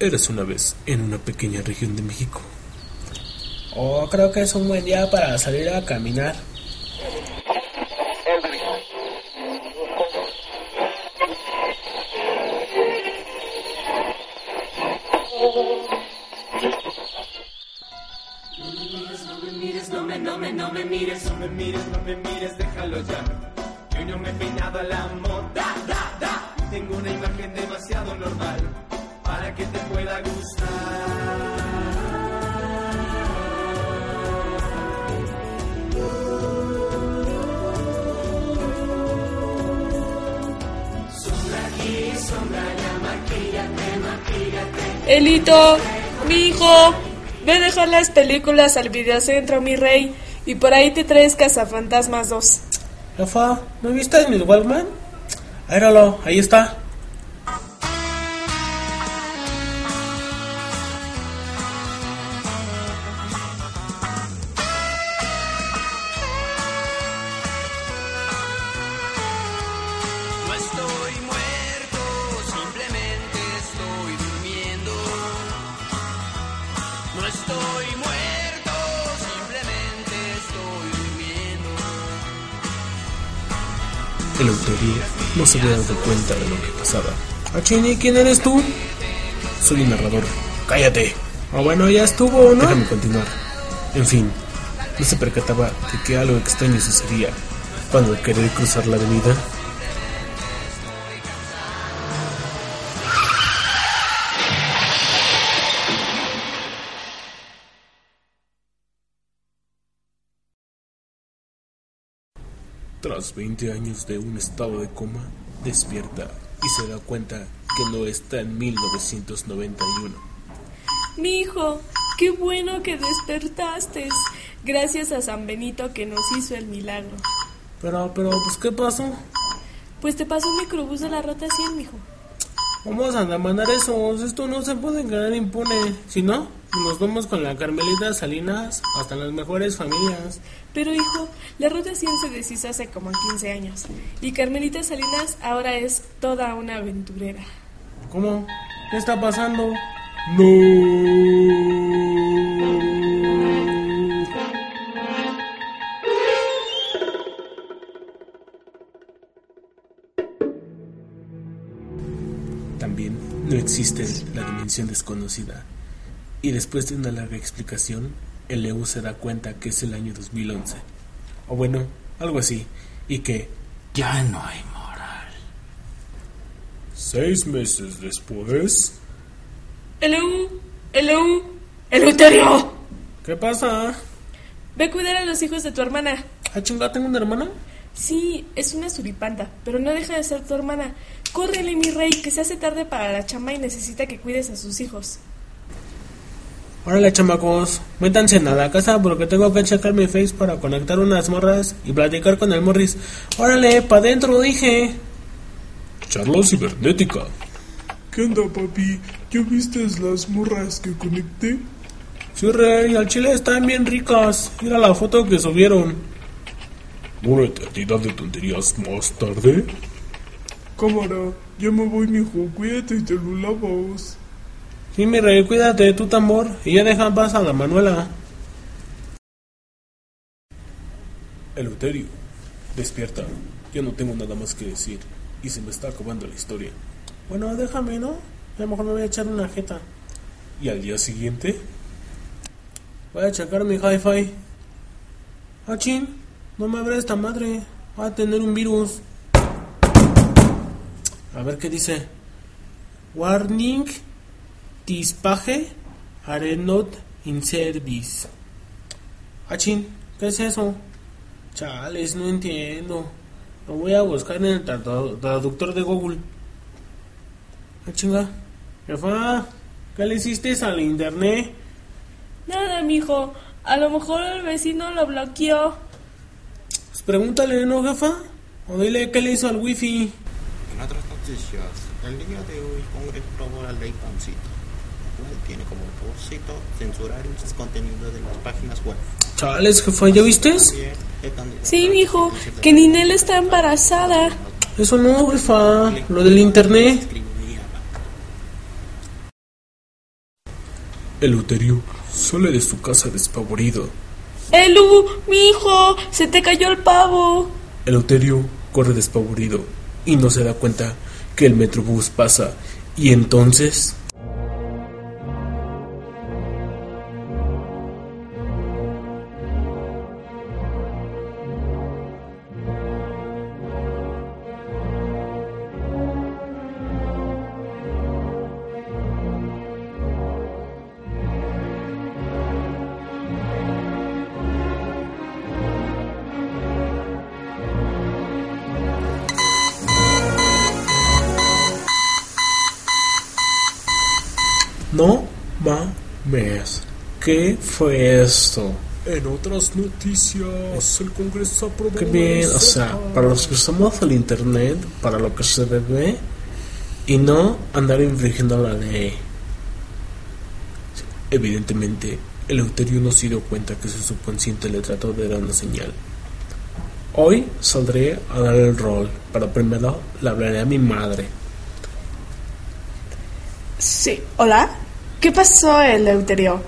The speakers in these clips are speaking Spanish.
Eres una vez en una pequeña región de México. Oh, creo que es un buen día para salir a caminar. No me mires, no me, no me, no me mires, no me mires, no me mires, déjalo ya. Yo no me he peinado a la moda, da, da. Tengo una imagen demasiado normal para que te pueda gustar. Elito, mi hijo, ve a dejar las películas al videocentro, mi rey, y por ahí te traes Cazafantasmas 2. Rafa, ¿no viste mi Walkman? Aéralo, ahí está. El autoría no se había dado cuenta de lo que pasaba. Ah, Chini, ¿quién eres tú? Soy un narrador. Cállate. Ah, bueno, ya estuvo, ¿no? Déjame continuar. En fin, no se percataba de que algo extraño sucedía cuando al querer cruzar la avenida. Tras 20 años de un estado de coma, despierta y se da cuenta que no está en 1991. Mi hijo, qué bueno que despertaste. Gracias a San Benito que nos hizo el milagro. Pero, pero, pues, ¿qué pasó? Pues te pasó un microbús de la Rota 100, mijo. Vamos a mandar eso. Esto no se puede quedar impune. Si no, nos vamos con la Carmelita Salinas hasta las mejores familias. Pero hijo, la Ruta 100 se deshizo hace como 15 años. Y Carmelita Salinas ahora es toda una aventurera. ¿Cómo? ¿Qué está pasando? También existe la dimensión desconocida. Y después de una larga explicación, el Leo se da cuenta que es el año 2011. O bueno, algo así. Y que Ya no hay moral. seis meses después... ¡Eleu! ¡Eleu! ¡Eleuterio! ¿Qué pasa? Ve a cuidar a los hijos de tu hermana. ¿Ah, chingada, tengo una hermana? Sí, es una suripanta, pero no deja de ser tu hermana. Córrele, mi rey, que se hace tarde para la chamba y necesita que cuides a sus hijos. Órale, chamacos, métanse a la casa porque tengo que checar mi face para conectar unas morras y platicar con el Morris. Órale, pa' dentro, dije. Charla cibernética. ¿Qué onda, papi? ¿Ya viste las morras que conecté? Sí, rey, al chile están bien ricas. Mira la foto que subieron. Una eternidad de tonterías más tarde. Cámara, ya me voy, mijo. Cuídate y te lo lavas. Sí, mi rey, cuídate, tu tambor. Y ya dejan paz a la Manuela. Eleuterio, despierta. Ya no tengo nada más que decir. Y se me está acabando la historia. Bueno, déjame, ¿no? A lo mejor me voy a echar una jeta. Y al día siguiente, Voy a checar mi hi-fi. Ah, chin, no me abre esta madre. Va a tener un virus. A ver qué dice. Warning, this page are not in service. Ah, chin, ¿qué es eso? Chales, no entiendo. Lo voy a buscar en el tradu- traductor de Google. Ah, chinga. Jefa, ¿qué le hiciste al internet? Nada, mijo. A lo mejor el vecino lo bloqueó. Pregúntale, ¿no, jefa? O dile qué le hizo al wifi. En otras noticias, el día de hoy Congreso aprobó la ley Pancito, la cual tiene como propósito censurar muchos contenidos de las páginas web. Chales, jefa, ¿ya viste? El Sí, mijo. Que Ninel está embarazada. Eso no, jefa. Lo del internet. escribiría Eleuterio sale de su casa despavorido. Elu, mi hijo, se te cayó el pavo. Eleuterio corre despavorido y no se da cuenta que el metrobús pasa. Y entonces No mames. ¿Qué fue esto? en otras noticias el Congreso aprobó Qué bien, o sea, para los que usamos el internet, para lo que se debe, y no andar infringiendo la ley. Evidentemente, Eleuterio no se dio cuenta que su subconsciente le trató de dar una señal. Hoy saldré a dar el rol, pero primero le hablaré a mi madre. Sí, hola. ¿Qué pasó, Eleuterio?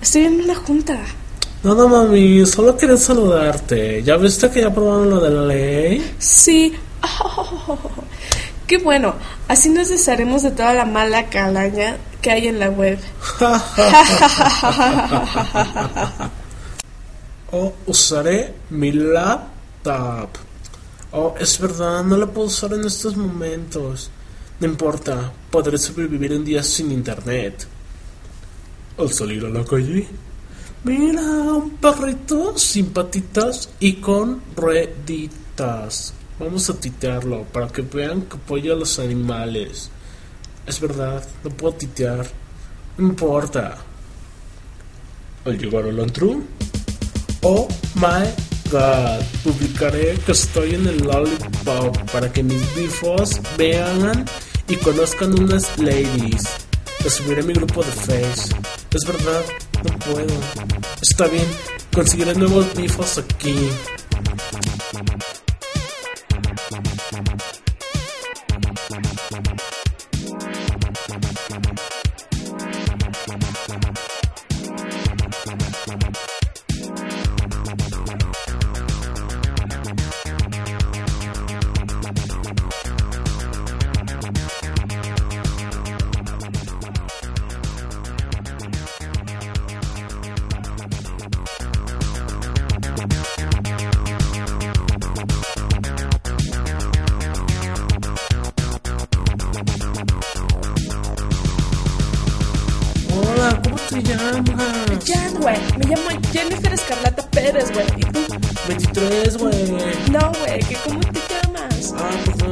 Estoy en una junta. Nada, mami, solo quería saludarte. ¿Ya viste que ya aprobaron lo de la ley? Sí. Qué bueno. Así nos desharemos de toda la mala calaña que hay en la web. O usaré mi laptop. Oh, es verdad, no la puedo usar en estos momentos. No importa, podré sobrevivir un día sin internet. Al salir a la calle, Mira, un perrito sin y con rueditas. Vamos a titearlo para que vean que apoyo a los animales. Es verdad, no puedo titear. No importa. al llegar al antro, Oh my god. Publicaré que estoy en el Lollipop para que mis bifos vean y conozcan unas ladies. Subiré mi grupo de Face. Es verdad, no puedo. Está bien, conseguiré nuevos bifos aquí.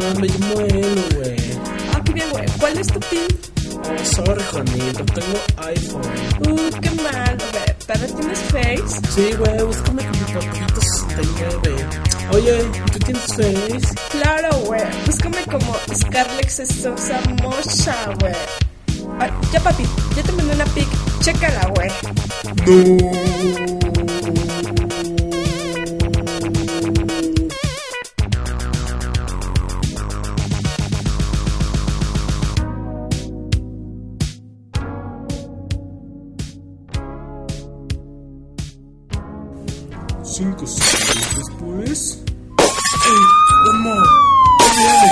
Ah, perdón, me llamo Elo, güey. Ah, qué bien, güey. ¿Cuál es tu pin? Sorry, no tengo iPhone. Uh, qué mal, güey. ¿Pero tienes Face? Sí, güey, búscame con mi papelito 69. Oye, ¿tú tienes Face? Claro, güey. Búscame como Scarlett Sosa Mocha, güey. Ay, ya, papi. Ya te mandé una pic. Chécala, güey. Cinco segundos después, ¿Cómo? ¿Qué viene?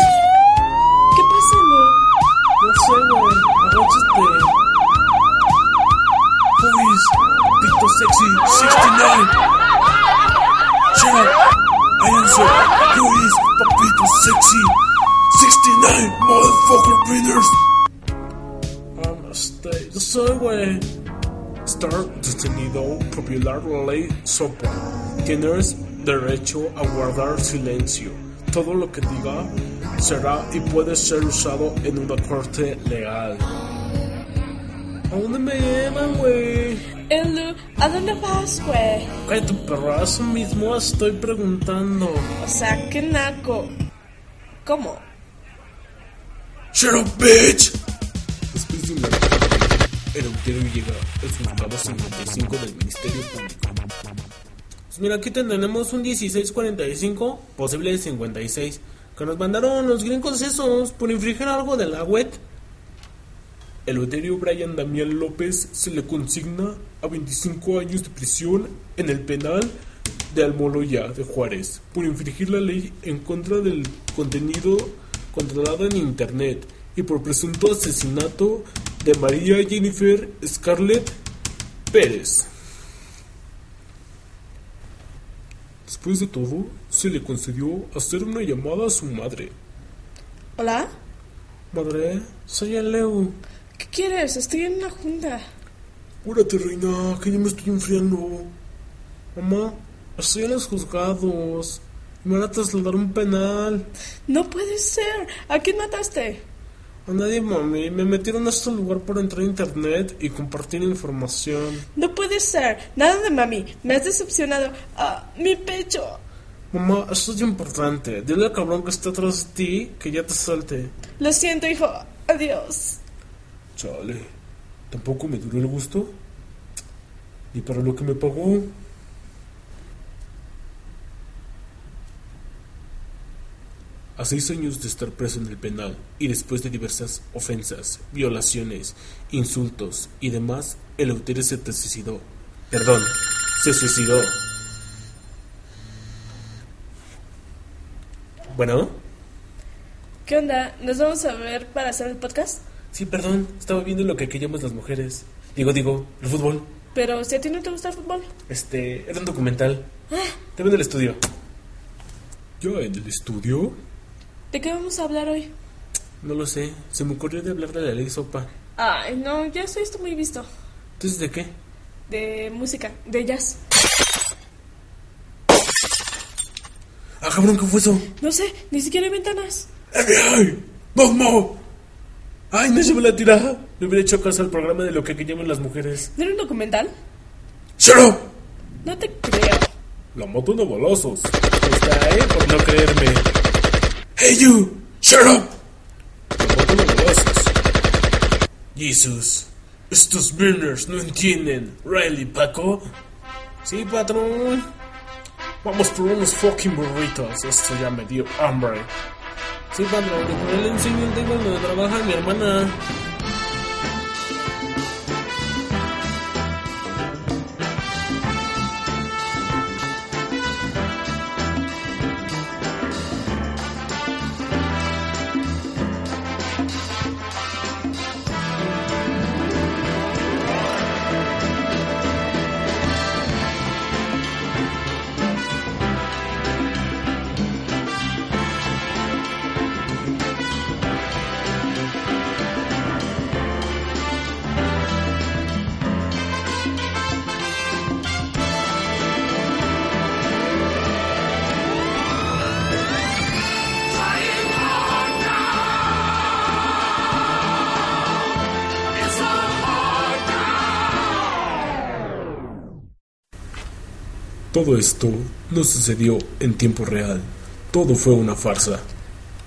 ¿Qué pasa, güey? No sé, güey. Agáchate. Luis, Pito Sexy 69. Shout, answer, Luis, Papito Sexy 69, motherfucker readers. Um, este, yo soy, güey. Star detenido popular ley sopa. Tienes derecho a guardar silencio. Todo lo que diga será y puede ser usado en una corte legal. ¿A dónde me llevan, güey? Elu, ¿a dónde vas, güey? Cállate, perro, eso mismo estoy preguntando. O sea, qué naco. ¿Cómo? Shut up, bitch! Después de una el auditorio llega el juzgado 55 del Ministerio Público. Pues mira, aquí tenemos un 1645, posible 56, que nos mandaron los gringos esos por infringir algo de la web. El Eleuterio Brian Damián López se le consigna a 25 años de prisión en el penal de Almoloya de Juárez por infringir la ley en contra del contenido controlado en Internet y por presunto asesinato de María Jennifer Scarlett Pérez. Después de todo, se le concedió hacer una llamada a su madre. ¿Hola? Madre, soy el Leo. ¿Qué quieres? Estoy en una junta. Cúrate, reina, que ya me estoy enfriando. Mamá, estoy en los juzgados. Me van a trasladar un penal. No puede ser. ¿A quién mataste? A nadie, mami. Me metieron a este lugar por entrar a internet y compartir información. No puede ser. Nada de mami. Me has decepcionado. Ah, mi pecho. Mamá, esto es importante. Dile al cabrón que está atrás de ti que ya te salte. Lo siento, hijo. Adiós. Chale. Tampoco me duró el gusto. Ni para lo que me pagó. A seis años de estar preso en el penal y después de diversas ofensas, violaciones, insultos y demás, el Eleuterio se suicidó. Perdón, se suicidó. Bueno, ¿Qué onda? ¿Nos vamos a ver para hacer el podcast? sí, perdón, estaba viendo lo que queríamos las mujeres. Digo, digo, el fútbol. Pero si a ti no te gusta el fútbol. Este, era un documental. Te veo en el estudio. ¿Yo en el estudio? ¿De qué vamos a hablar hoy? No lo sé. Se me ocurrió de hablar de la ley sopa. Ay, no, ya estoy esto muy visto. Entonces, ¿de qué? De música, de jazz. Ah, cabrón, ¿qué fue eso? No sé, ni siquiera hay ventanas. ¡FBI! ¡Vamos! ¡Ay, no se me la tirada! Le hubiera hecho caso al programa de lo que llaman las mujeres. ¿No era un documental? ¡Shut up! No te creo. La matan a balazos. Está, ¿eh? Por no creerme. ¡Hey, you! ¡Shut up! Jesus. Estos burners no entienden. ¿Riley, Paco? Sí, patrón. Vamos por unos fucking burritos. Esto ya me dio hambre. Sí, patrón. Le enseño el donde trabaja mi hermana. Todo esto no sucedió en tiempo real. Todo fue una farsa.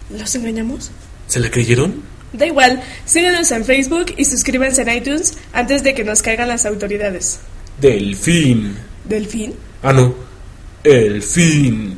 ¿Los engañamos? ¿Se la creyeron? Da igual, síganos en Facebook y suscríbanse en iTunes antes de que nos caigan las autoridades. Delfín. ¿Delfín? Ah, no. El fin.